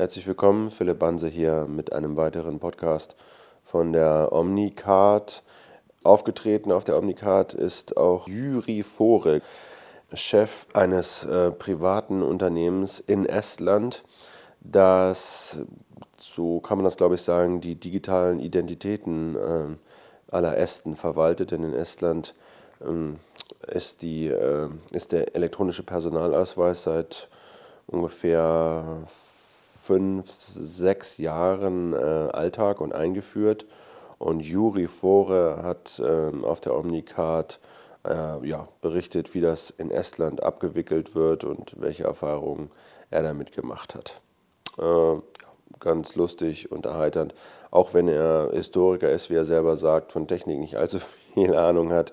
Herzlich willkommen, Philipp Banse hier mit einem weiteren Podcast von der Omnicard. Aufgetreten auf der Omnicard ist auch Juri Vore, Chef eines äh, privaten Unternehmens in Estland, das, so kann man das glaube ich sagen, die digitalen Identitäten äh, aller Esten verwaltet. Denn in Estland ähm, ist, die, äh, ist der elektronische Personalausweis seit ungefähr fünf, sechs Jahren äh, Alltag und eingeführt. Und Juri Fore hat äh, auf der Omnicard äh, ja, berichtet, wie das in Estland abgewickelt wird und welche Erfahrungen er damit gemacht hat. Äh, ganz lustig und erheiternd, auch wenn er Historiker ist, wie er selber sagt, von Technik nicht allzu viel Ahnung hat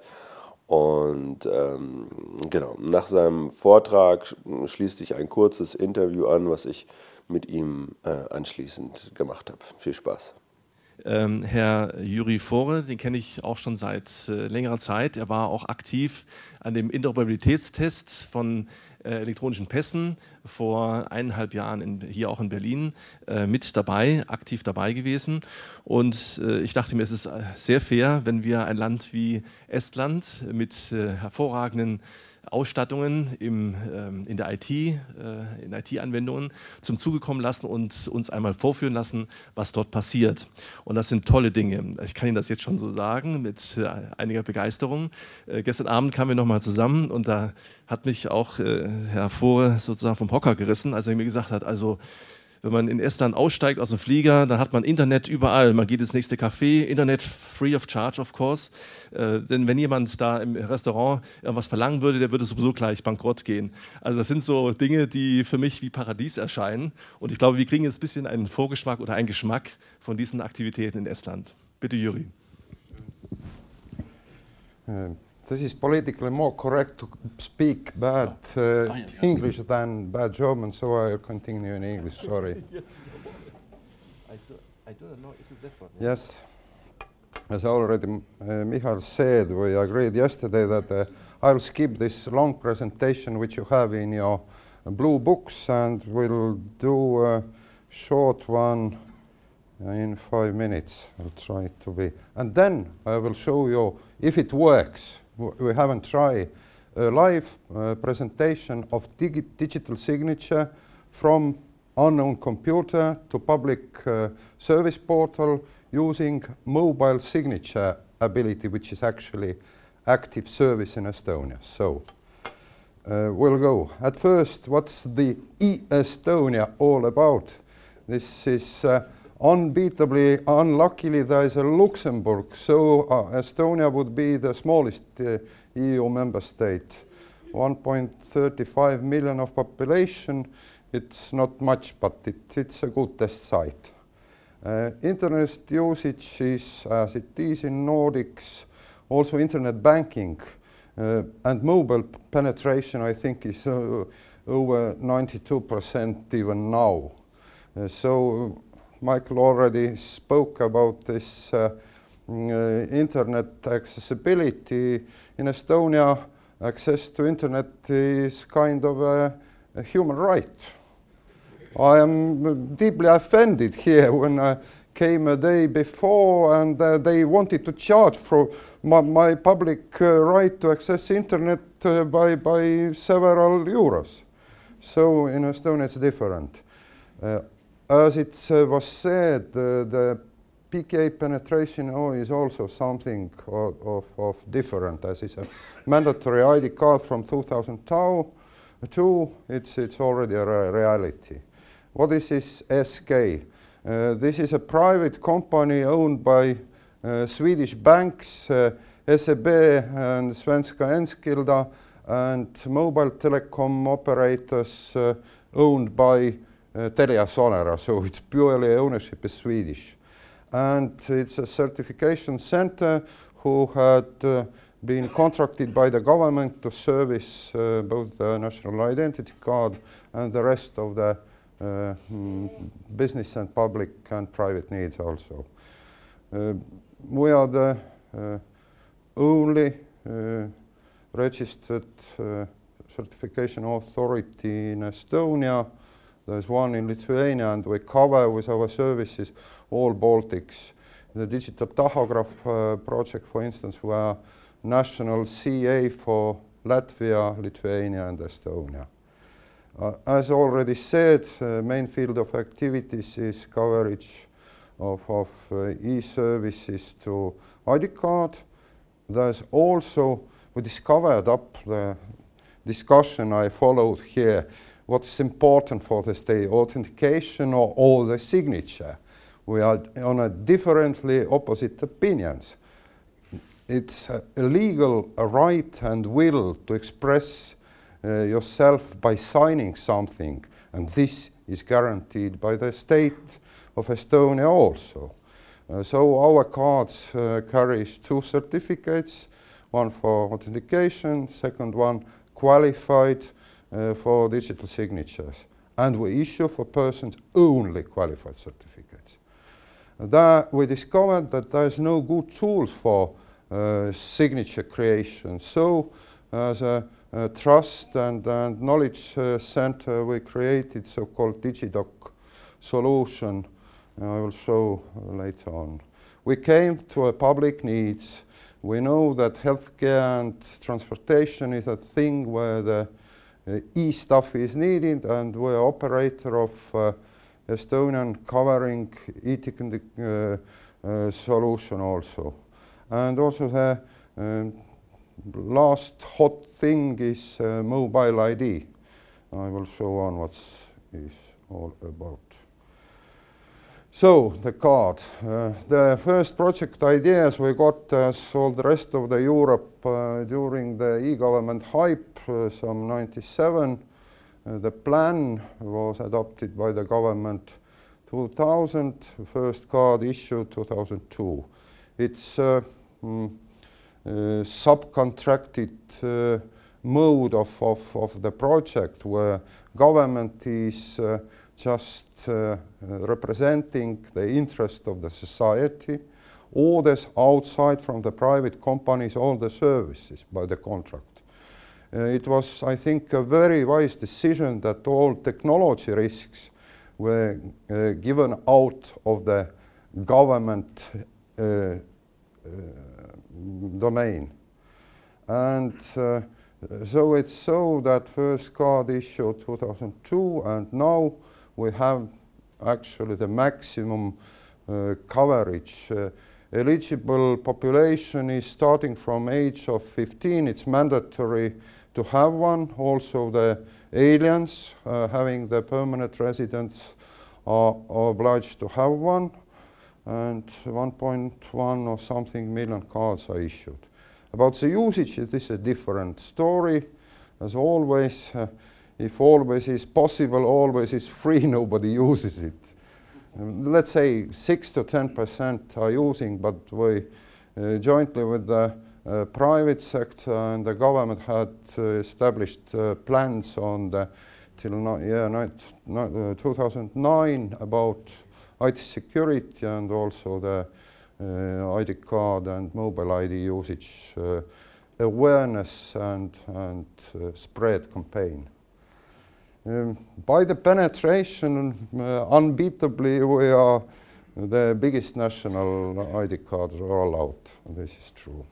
und ähm, genau, nach seinem Vortrag schließt sich ein kurzes Interview an, was ich mit ihm äh, anschließend gemacht habe. Viel Spaß. Ähm, Herr Juri Fore, den kenne ich auch schon seit äh, längerer Zeit. Er war auch aktiv an dem Interoperabilitätstest von elektronischen Pässen vor eineinhalb Jahren in, hier auch in Berlin äh, mit dabei, aktiv dabei gewesen. Und äh, ich dachte mir, es ist äh, sehr fair, wenn wir ein Land wie Estland mit äh, hervorragenden Ausstattungen im, ähm, in der IT, äh, in IT-Anwendungen zum Zuge kommen lassen und uns einmal vorführen lassen, was dort passiert. Und das sind tolle Dinge. Ich kann Ihnen das jetzt schon so sagen mit äh, einiger Begeisterung. Äh, gestern Abend kamen wir nochmal zusammen und da hat mich auch äh, Herr Vore sozusagen vom Hocker gerissen, als er mir gesagt hat, also wenn man in Estland aussteigt aus dem Flieger, dann hat man Internet überall. Man geht ins nächste Café, Internet free of charge, of course. Äh, denn wenn jemand da im Restaurant irgendwas verlangen würde, der würde sowieso gleich bankrott gehen. Also das sind so Dinge, die für mich wie Paradies erscheinen. Und ich glaube, wir kriegen jetzt ein bisschen einen Vorgeschmack oder einen Geschmack von diesen Aktivitäten in Estland. Bitte, Juri. Äh, this is politically more correct to speak bad uh, oh, yeah. English than bad German, so I'll continue in English. Sorry. yes. I, do, I don't know. Is it that one? Yes. As already uh, Michal said, we agreed yesterday that uh, I'll skip this long presentation which you have in your uh, blue books and we'll do a short one in five minutes. I'll try to be. And then I will show you if it works we haven't tried a live uh, presentation of digi digital signature from unknown computer to public uh, service portal using mobile signature ability, which is actually active service in Estonia. So uh, we'll go. At first, what's the e-Estonia all about? This is uh, unbeatably, unluckily, there is a Luxembourg, so uh, Estonia would be the smallest uh, EU member state. 1.35 million of population, it's not much, but it, it's a good test site. Uh, internet usage is, as it is in Nordics, also internet banking uh, and mobile penetration, I think, is uh, over 92% even now. Uh, so Michael already spoke about this uh, mm, uh, internet accessibility. In Estonia, access to internet is kind of a, a human right. I am deeply offended here when I came a day before and uh, they wanted to charge for my, my public uh, right to access internet uh, by, by several euros. So in Estonia it's different. As it was said, the PKI penetration is also something of, of, of, different, as is a mandatory ID card from 2002. It's, it's already a re reality. What is this SK? Uh, this is a private company owned by uh, Swedish banks, uh, SEB and Svenska Enskilda, and mobile telecom operators uh, owned by Telia Sonera, so it's purely ownership is Swedish. And it's a certification center who had uh, been contracted by the government to service uh, both the national identity card and the rest of the uh, mm, business and public and private needs also. Uh, we are the uh, only registered certification authority in Estonia There's one in Lithuania, and we cover with our services all Baltics. The digital tachograph uh, project, for instance, were national CA for Latvia, Lithuania, and Estonia. Uh, as already said, uh, main field of activities is coverage of, of uh, e-services to ID card. There's also, we discovered up the discussion I followed here, what's important for the state, authentication or, or the signature. We are on a differently opposite opinions. It's a legal right and will to express uh, yourself by signing something, and this is guaranteed by the state of Estonia also. Uh, so our cards uh, carries two certificates, one for authentication, second one qualified for digital signatures. And we issue for persons only qualified certificates. There we discovered that there's no good tools for uh, signature creation. So as a, trust and, and knowledge uh, center, we created so-called DigiDoc solution. I will show later on. We came to a public needs. We know that healthcare and transportation is a thing where the uh, e-stuff is needed and we're operator of uh, Estonian covering uh, uh, solution also. And also the um, last hot thing is uh, mobile ID. I will show on what is all about. So the card. Uh, the first project ideas we got as all the rest of the Europe uh, during the e-government hype, uh, some 97. Uh, the plan was adopted by the government 2000, first card issued 2002. It's uh, mm, uh, subcontracted uh, mode of, of, of the project where government is uh, just uh, representing the interest of the society, orders outside from the private companies all the services by the contract. Uh, it was, I think, a very wise decision that all technology risks were uh, given out of the government uh, uh, domain. And uh, so it's so that first card issued 2002 and now we have actually the maximum uh, coverage. Uh, eligible population is starting from age of 15. It's mandatory to have one. Also the aliens uh, having the permanent residence are, are obliged to have one. And 1.1 or something million cards are issued. About the usage, this is a different story. As always, uh, if always is possible, always is free, nobody uses it. Um, let's say 6 to 10% are using, but we uh, jointly with the uh, private sector and the government had uh, established uh, plans on the till no, yeah, uh, 2009 about IT security and also the uh, ID card and mobile ID usage awareness and, and spread campaign. Um, by the penetration, uh, unbeatably, we are the biggest national ID card rollout. This is true.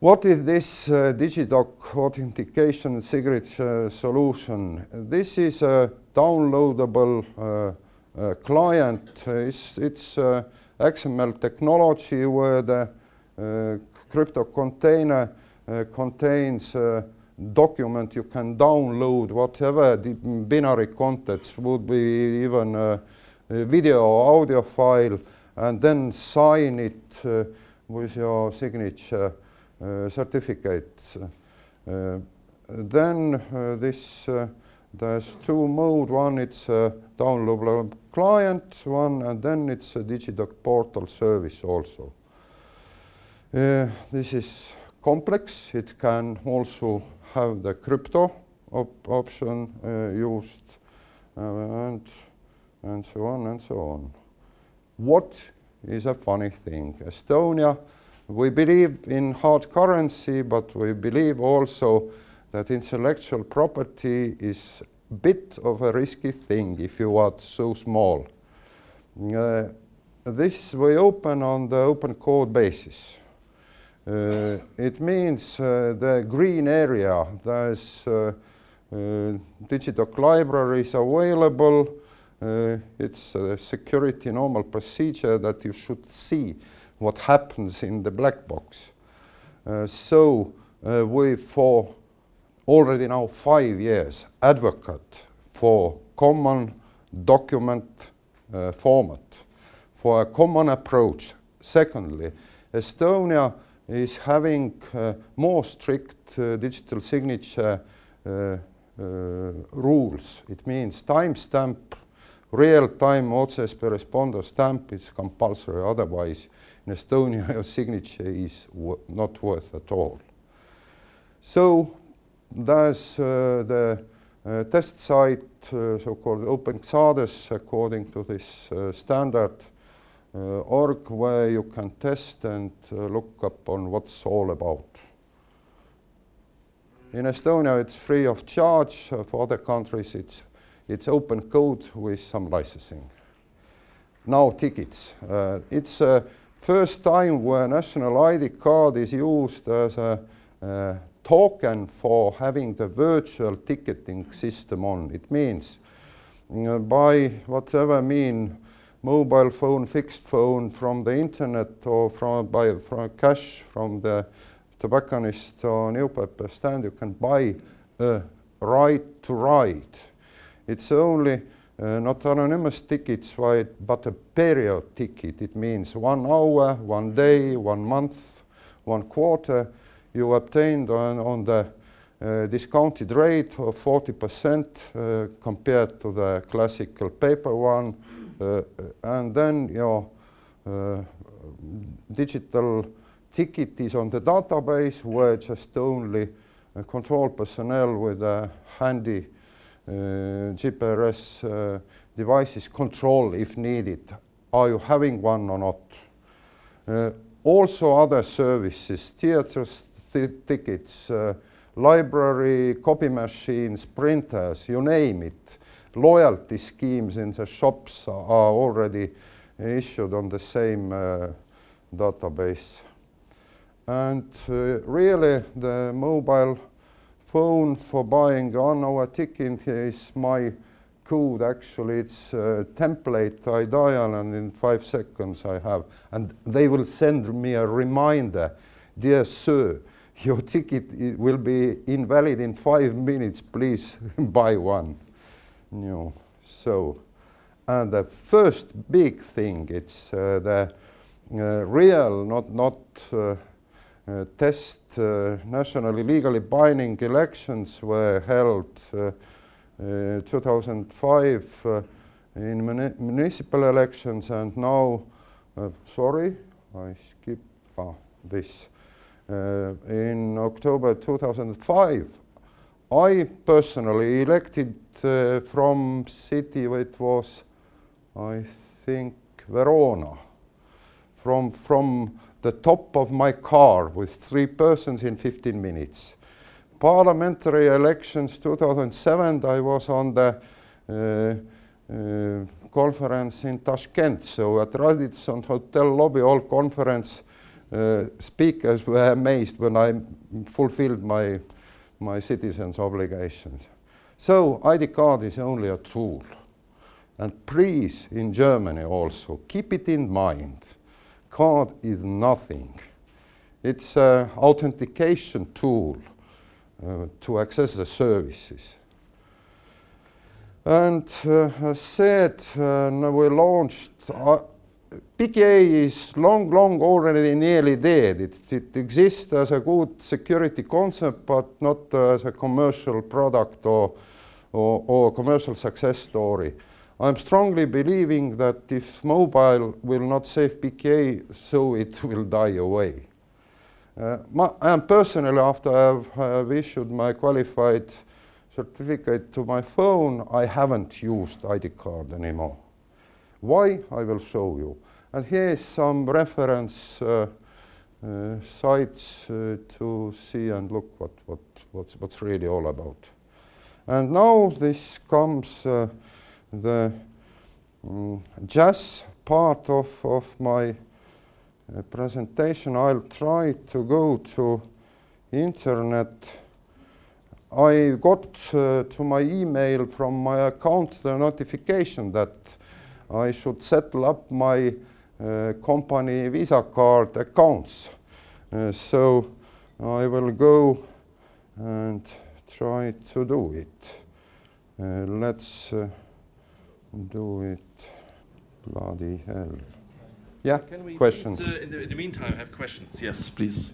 What is this uh, DigiDoc authentication signature uh, solution? This is a downloadable uh, uh client. It's, it's uh, XML technology where the crypto container contains document you can download whatever the binary contents would be even a, a video or audio file and then sign it uh, with your signature uh, certificate. Uh, then uh, this uh, there's two mode. One it's a downloadable client one and then it's a digidoc portal service also. Uh, this is complex. It can also have the crypto op option uh, used uh, and, and so on and so on. What is a funny thing? Estonia, we believe in hard currency, but we believe also that intellectual property is a bit of a risky thing if you are so small. Uh, this we open on the open code basis. Uh, it means uh, the green area, there's uh, Digidoc libraries available. It's a security normal procedure that you should see what happens in the black box. so we, for already now five years, advocate for common document uh, format, for a common approach. Secondly, Estonia is having uh, more strict uh, digital signature uh, rules. It means timestamp, real-time OCSP responder stamp is compulsory, otherwise in Estonia your signature is not worth at all. So there's uh, the uh, test site, uh, so-called OpenXADES, according to this standard org, where you can test and look up on what's all about. In Estonia, it's free of charge. Uh, for other countries, it's, it's open code with some licensing. Now, tickets. Uh, it's the first time where national ID card is used as a uh, token for having the virtual ticketing system on. It means uh, by whatever mean, mobile phone, fixed phone, from the internet or from, by, from cash from the tobacconist or newspaper stand, you can buy a right to ride. It's only uh, not anonymous tickets, but a period ticket. It means one hour, one day, one month, one quarter, you obtained on, on the uh, discounted rate of 40% uh, compared to the classical paper one. Uh, and then your uh, digital ticket is on the database where just only control personnel with a handy uh, GPRS uh, devices control if needed. Are you having one or not? also other services, theaters, tickets, uh, library, copy machines, printers, you name it. Loyalty schemes in the shops are already issued on the same uh, database. And uh, really, the mobile phone for buying on our ticket is my code. Actually, it's a template I dial, and in five seconds I have. And they will send me a reminder Dear sir, your ticket will be invalid in five minutes, please buy one. Know, so, and the first big thing, it's uh, the uh, real, not, not uh, uh test uh, nationally legally binding elections were held uh, 2005 in muni municipal elections and now, sorry, I skip ah, this. Uh, in October 2005, I personally elected uh, from city it was, I think, Verona, from, from the top of my car with three persons in 15 minutes. Parliamentary elections 2007, I was on the uh, uh, conference in Tashkent, so at Radisson Hotel lobby, all conference uh, speakers were amazed when I fulfilled my, my citizens' obligations. So ID card is only a tool. And please, in Germany also, keep it in mind. Card is nothing. It's an authentication tool uh, to access the services. And uh, as said, uh, we launched PKI is long, long already nearly dead. It, it exists as a good security concept, but not uh, as a commercial product or, or, or commercial success story. I'm strongly believing that if mobile will not save PKI, so it will die away. Uh, my, and personally, after I've, I've issued my qualified certificate to my phone, I haven't used ID card anymore. Why? I will show you. And here is some reference uh, uh, sites uh, to see and look what, what, what's, what's really all about. And now this comes uh, the mm, jazz part of, of my uh, presentation. I'll try to go to internet. I got uh, to my email from my account the notification that I should settle up my uh, company Visa card accounts. Uh, so I will go and try to do it. Uh, let's uh, do it. Bloody hell. Yeah, Can we questions. please, uh, in, the, in the meantime have questions? Yes, please.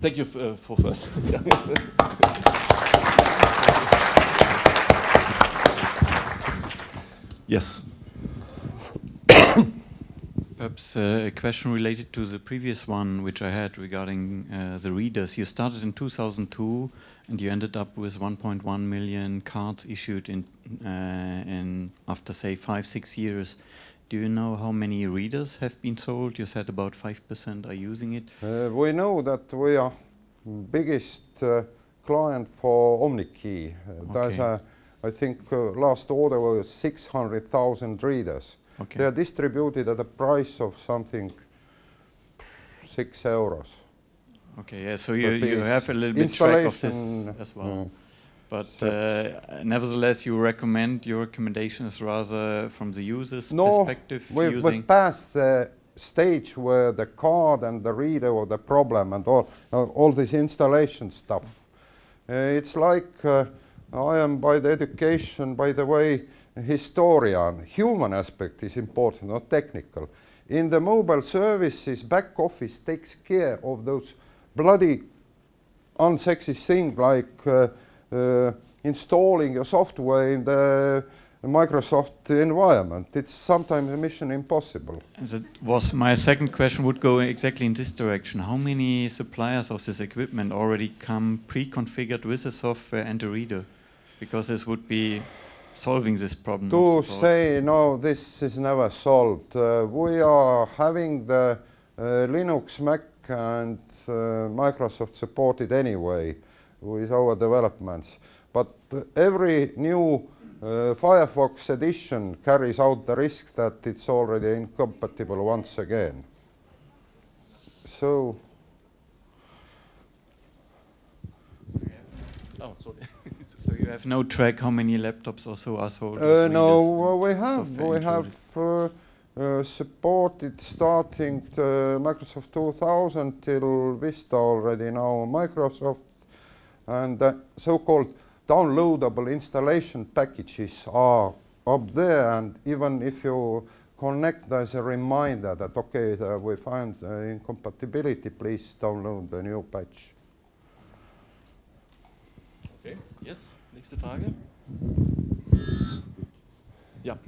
Thank you uh, for first. yes. Perhaps uh, a question related to the previous one, which I had regarding uh, the readers. You started in 2002, and you ended up with 1.1 million cards issued in, uh, in after say five, six years. Do you know how many readers have been sold? You said about five percent are using it. Uh, we know that we are biggest uh, client for OmniKey. Uh, There's Okay. a, I think uh, last order was 600,000 readers. Okay. They are distributed at a price of something six euros. Okay. Yeah. So you, you have a little bit track of this as well. mm, But uh, nevertheless, you recommend your recommendations rather from the user's No, perspective We've, we've passed the stage where the card and the reader were the problem and all, uh, all this installation stuff. Uh, it's like uh, I am by the education, by the way, historian. Human aspect is important, not technical. In the mobile services, back office takes care of those bloody unsexy things like uh, uh, installing your software in the Microsoft environment. It's sometimes a mission impossible. That was my second question would go exactly in this direction. How many suppliers of this equipment already come pre-configured with the software and the reader? Because this would be solving this problem. To say no, this is never solved. Uh, we are having the uh, Linux, Mac, and uh, Microsoft supported anyway with our developments. But every new uh, Firefox edition carries out the risk that it's already incompatible once again. So Oh, sorry. So you have no track how many laptops or so are sold. Uh, no, well, we have we included? have uh, uh, supported starting the Microsoft 2000 till Vista already now Microsoft, and so-called downloadable installation packages are up there. And even if you connect, there's a reminder that okay, uh, we find uh, incompatibility. Please download the new patch. Okay. Yes. Nächste Frage. Ja.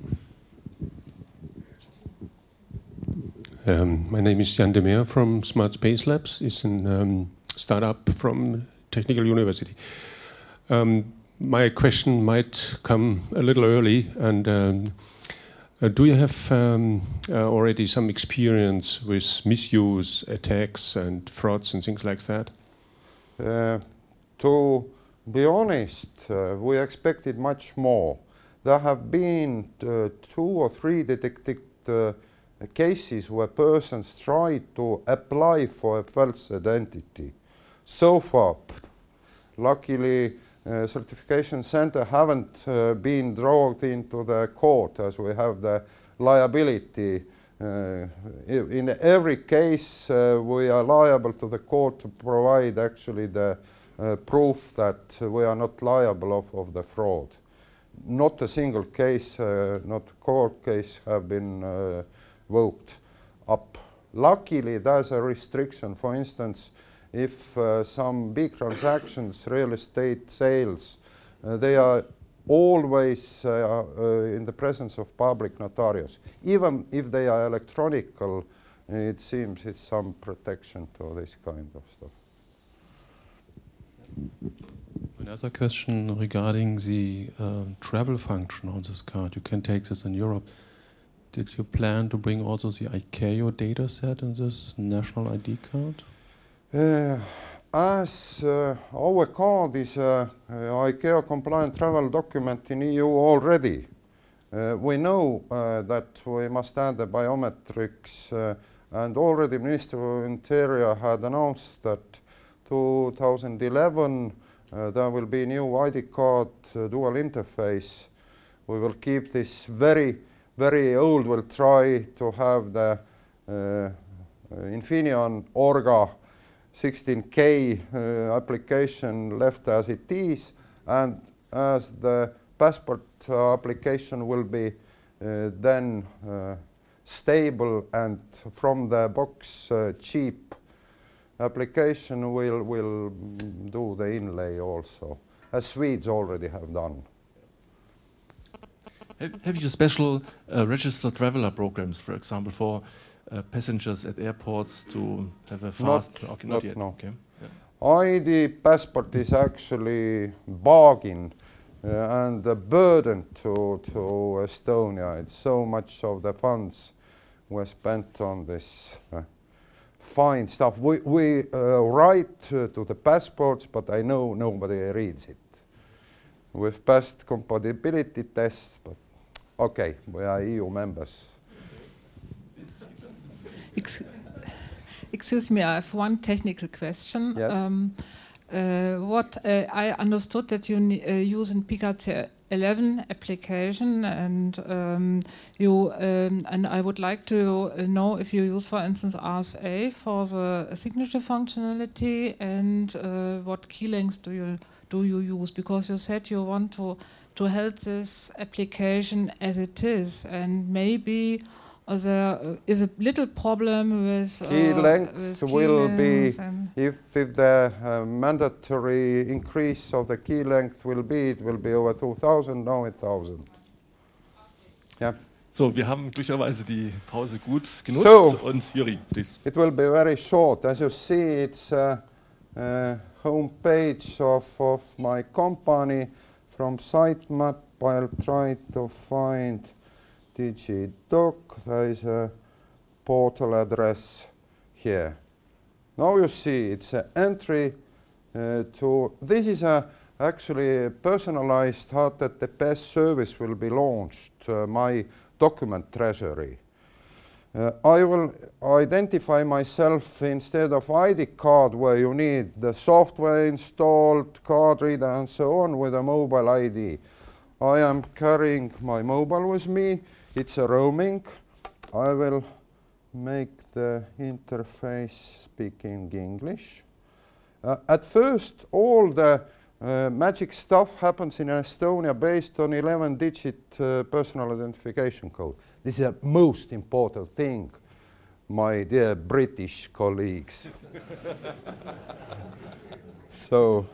Um, my name is Jan de Meer from Smart Space Labs. It's a um, startup from Technical University. Um, my question might come a little early, and um, uh, do you have um, uh, already some experience with misuse, attacks, and frauds and things like that? Uh, to be honest, uh, we expected much more. There have been uh, two or three detected uh, cases where persons tried to apply for a false identity. So far, luckily, uh, certification center haven't uh, been dragged into the court as we have the liability. Uh, in every case, we are liable to the court to provide actually the uh, proof that we are not liable of, of the fraud. Not a single case, uh, not court case, have been uh, voked up. Luckily, there's a restriction. For instance, if uh, some big transactions, real estate sales, uh, they are always uh, uh, in the presence of public notarius. Even if they are electronical, it seems it's some protection to this kind of stuff. Another question regarding the uh, travel function on this card. You can take this in Europe. Did you plan to bring also the ICAO data set in this national ID card? Uh, as uh, our card is a, ICAO compliant travel document in EU already, uh, we know uh, that we must add the biometrics uh, and already Minister of Interior had announced that 2011 uh, there will be new ID card uh, dual interface. We will keep this very, very old. We'll try to have the uh, Infineon Orga 16K uh, application left as it is, and as the passport application will be then stable and from the box cheap application will will do the inlay also, as Swedes already have done. Have, have you special uh, registered traveler programs, for example, for uh, passengers at airports to have a fast? Not- okay, not yet. no. Okay. ID passport is actually bargain uh, and a burden to, to Estonia. It's so much of the funds were spent on this fine stuff. We, we uh, write uh, to the passports, but I know nobody reads it. We've passed compatibility tests, but okay, we are EU members. Ex- Excuse me, I have one technical question. Yes. Um, uh, what uh, I understood that you uh, use in PKCS 11 application, and um, you um, and I would like to know if you use, for instance, RSA for the signature functionality, and uh, what key lengths do you do you use? Because you said you want to to help this application as it is, and maybe there is a little problem with Key uh, length with key will be If, if the uh, mandatory increase of the key length will be, it will be over 2000, now it's 1000. So, wir haben glücklicherweise die Pause gut genutzt So. und Juri, please. It will be very short. As you see, it's a, a home page of, of my company. From sitemap, I'll try to find DigiDoc. There is a portal address here. Now you see it's an entry uh, to, this is a actually a personalized that the best service will be launched, uh, my document treasury. Uh, I will identify myself instead of ID card where you need the software installed, card reader and so on with a mobile ID. I am carrying my mobile with me. It's a roaming. I will make the interface speaking English. Uh, at first, all the uh, magic stuff happens in Estonia based on 11 digit uh, personal identification code. This is the most important thing, my dear British colleagues. so,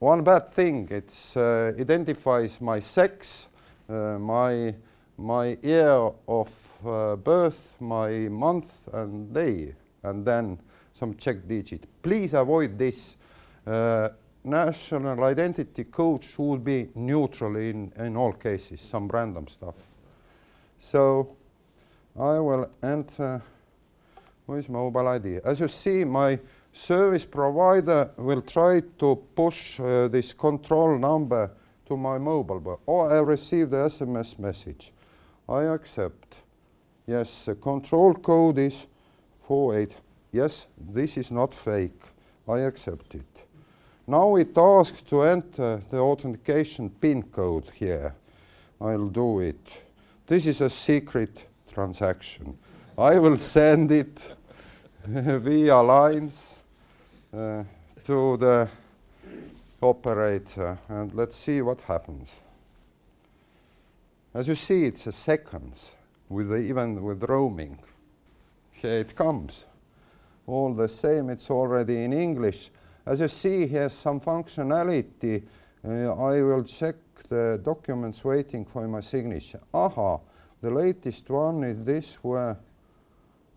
one bad thing, it uh, identifies my sex, uh, my my year of uh, birth, my month and day, and then some check digit. Please avoid this. Uh, national identity code should be neutral in, in all cases, some random stuff. So I will enter with mobile ID. As you see, my service provider will try to push uh, this control number to my mobile, or I receive the SMS message. I accept. Yes, the control code is 48. Yes, this is not fake. I accept it. Now it asks to enter the authentication PIN code here. I'll do it. This is a secret transaction. I will send it via lines uh, to the operator and let's see what happens. As you see, it's a seconds, with the, even with roaming. Here it comes. All the same, it's already in English. As you see, here's some functionality. Uh, I will check the documents waiting for my signature. Aha, the latest one is this where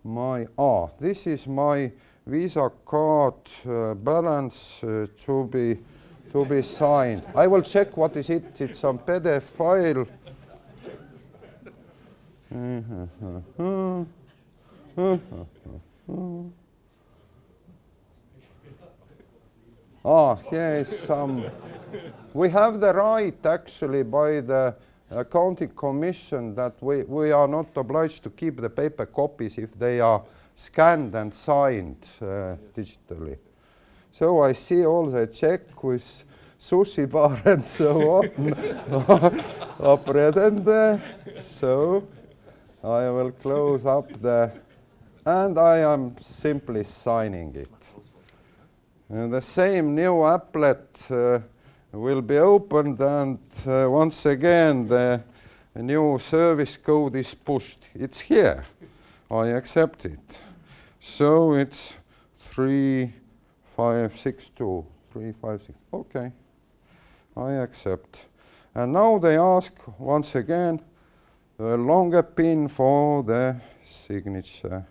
my, ah, this is my Visa card uh, balance uh, to be to be signed. I will check what is it. It's some PDF file. Ah, here is some. We have the right actually by the accounting commission that we, we are not obliged to keep the paper copies if they are scanned and signed uh, digitally. So I see all the check with sushi bar and so on up red and uh, so I will close up the and I am simply signing it. And the same new applet uh, will be opened and uh, once again the new service code is pushed. It's here. I accept it. So it's three, five, six, two, three, five, six. Okay, I accept. And now they ask once again a longer pin for the signature.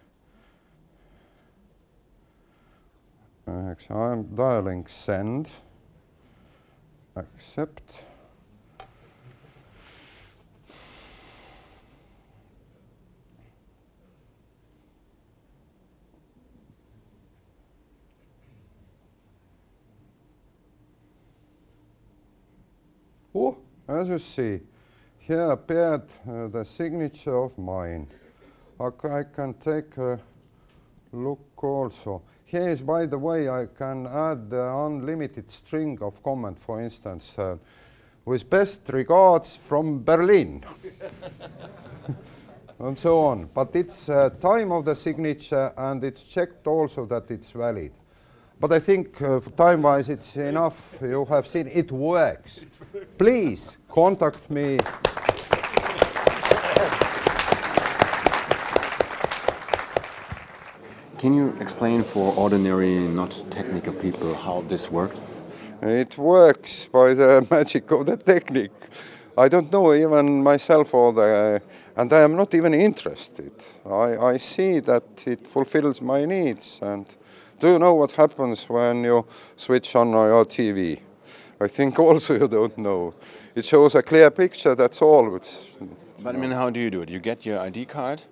I'm dialing send. Accept. Oh, as you see, here appeared uh, the signature of mine. I can take a look also. Here is, by the way, I can add the unlimited string of comment, for instance, uh, with best regards from Berlin. and so on. But it's uh, time of the signature and it's checked also that it's valid. But I think uh, time-wise it's enough. You have seen it works. Please contact me. Can you explain for ordinary, not technical people how this worked? It works by the magic of the technique. I don't know even myself or the, and I am not even interested. I, I see that it fulfills my needs. And do you know what happens when you switch on your TV? I think also you don't know. It shows a clear picture, that's all. But, but I mean, how do you do it? You get your ID card?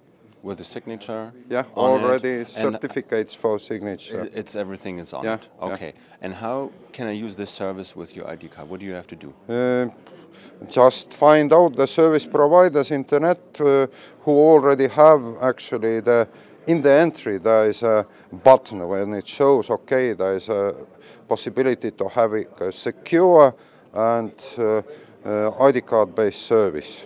with the signature. Yeah, already certificates for signature. It's everything is on yeah, it. Okay. Yeah. And how can I use this service with your ID card? What do you have to do? Uh, just find out the service providers internet uh, who already have actually the in the entry there is a button when it shows okay there is a possibility to have a secure and uh, uh ID card based service.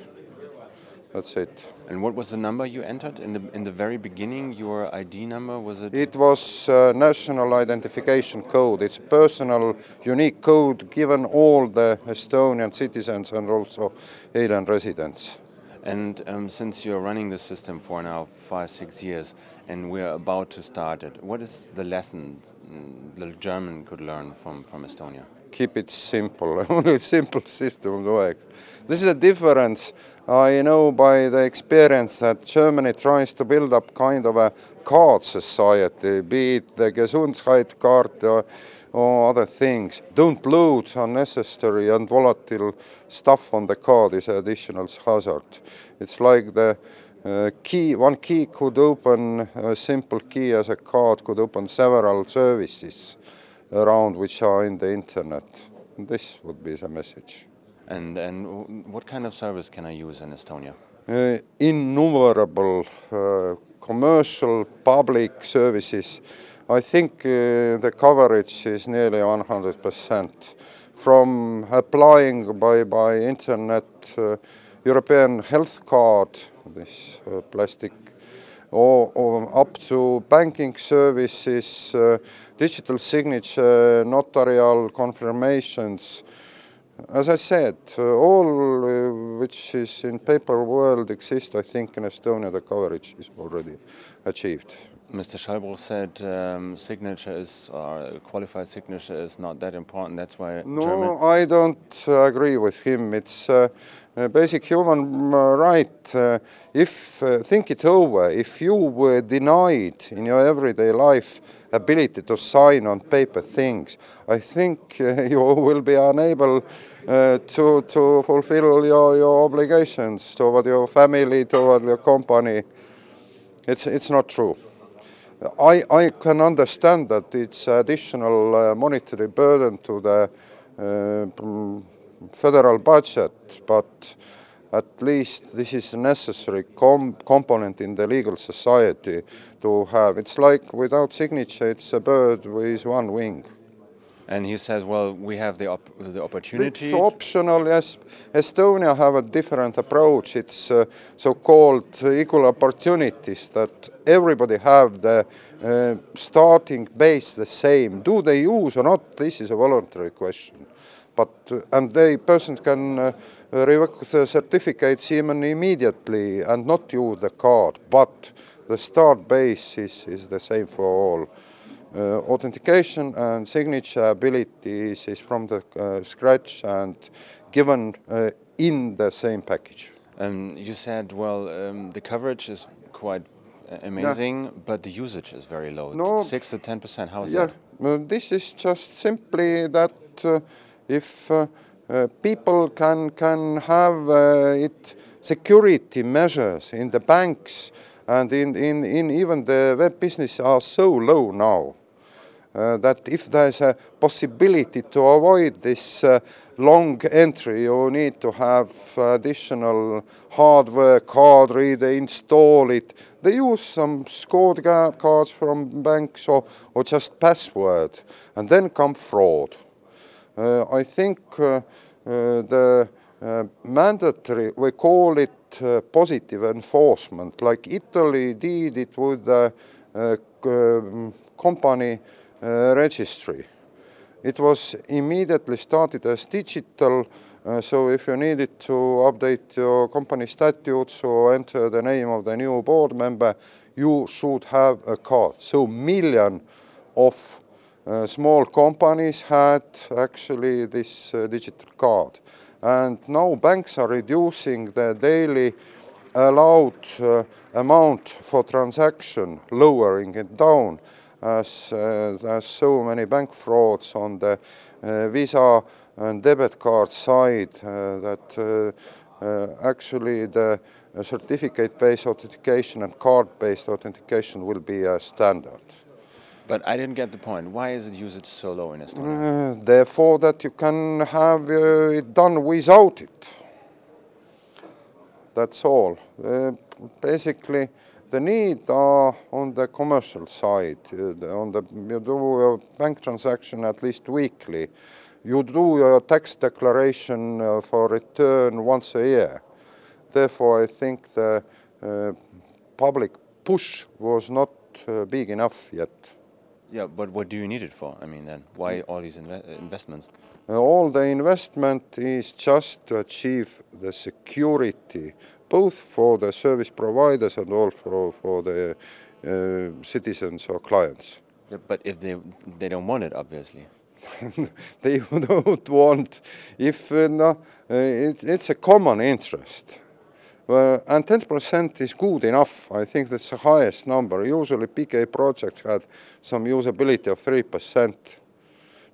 That's it. And what was the number you entered in the in the very beginning? Your ID number was it? It was uh, national identification code. It's a personal, unique code given all the Estonian citizens and also alien residents. And um, since you're running the system for now five, six years, and we're about to start it, what is the lesson mm, the German could learn from, from Estonia? Keep it simple. Only simple system works. This is a difference I know by the experience that Germany tries to build up kind of a card society, be it the Gesundheitskarte or, or other things. Don't load unnecessary and volatile stuff on the card is additional hazard. It's like the uh, key, one key could open, a simple key as a card could open several services around which are in the internet. This would be the message. And, and what kind of service can I use in Estonia? Uh, innumerable uh, commercial, public services. I think uh, the coverage is nearly 100%. From applying by, by internet uh, European health card, this uh, plastic, or, or, up to banking services, uh, digital signature, notarial confirmations, as I said, uh, all uh, which is in paper world exists, I think in Estonia the coverage is already achieved. Mr. Schallbruch said um, signature is, or qualified signature is not that important. That's why. No, German I don't uh, agree with him. It's uh, a basic human uh, right. Uh, if think it over, if you were denied in your everyday life ability to sign on paper things, I think uh, you will be unable uh, to, to fulfill your, your obligations toward your family, toward your company. It's, it's not true. I, I can understand that it's additional uh, monetary burden to the uh, federal budget, but at least this is a necessary com component in the legal society to have. It's like without signature, it's a bird with one wing. And he says, well, we have the, op the opportunity. It's optional, yes. Estonia have a different approach. It's uh, so-called equal opportunities that everybody have the uh, starting base the same. Do they use or not? This is a voluntary question. But, uh, and the person can uh, revoke the certificates even immediately and not use the card. But the start base is, is the same for all. Uh, authentication and signature abilities is from the uh, scratch and given uh, in the same package. Um, you said, well, um, the coverage is quite amazing, yeah. but the usage is very low. No, Six to ten percent. How is yeah, that? this is just simply that uh, if uh, uh, people can can have it security measures in the banks and in, in, in even the web business are so low now uh, that if there's a possibility to avoid this uh, long entry, you need to have additional hardware, card reader, install it. They use some scored cards from banks or, or just password, and then come fraud. Uh, I think uh, uh, the uh, mandatory, we call it positive enforcement, like Italy did it with the um, company uh, registry. It was immediately started as digital, uh, so if you needed to update your company statutes or enter the name of the new board member, you should have a card. So million of uh, small companies had actually this uh, digital card. And now banks are reducing the daily allowed uh, amount for transaction, lowering it down as uh, there's so many bank frauds on the uh, Visa and debit card side uh, that actually the certificate-based authentication and card-based authentication will be a standard. But I didn't get the point. Why is it used so low in Estonia? Uh, therefore, that you can have uh, it done without it. That's all. Uh, basically, the need are on the commercial side. Uh, on the you do your bank transaction at least weekly. You do your tax declaration uh, for return once a year. Therefore, I think the uh, public push was not uh, big enough yet. Yeah, but what do you need it for? I mean, then why all these inve investments? Uh, all the investment is just to achieve the security both for the service providers and also for the uh, citizens or clients. Yeah, but if they they don't want it, obviously. they don't want. If uh, no, uh, it, it's a common interest. Uh, and 10% is good enough. I think that's the highest number. Usually PK projects had some usability of 3%.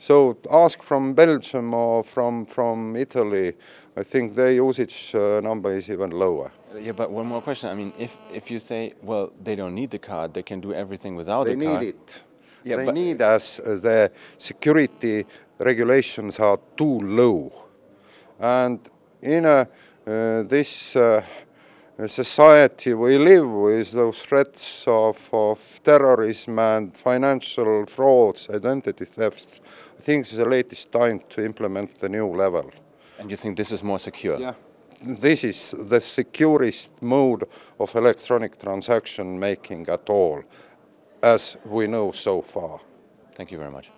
So ask from Belgium or from, from Italy, I think their usage uh, number is even lower. Yeah, but one more question. I mean, if, if you say, well, they don't need the card, they can do everything without they the card. They need it. Yeah, they need as, as the security regulations are too low. And in a, uh, this uh, society we live with, those threats of, of terrorism and financial frauds, identity thefts, I think it's the latest time to implement the new level. And you think this is more secure? Yeah. This is the securest mode of electronic transaction making at all, as we know so far. Thank you very much.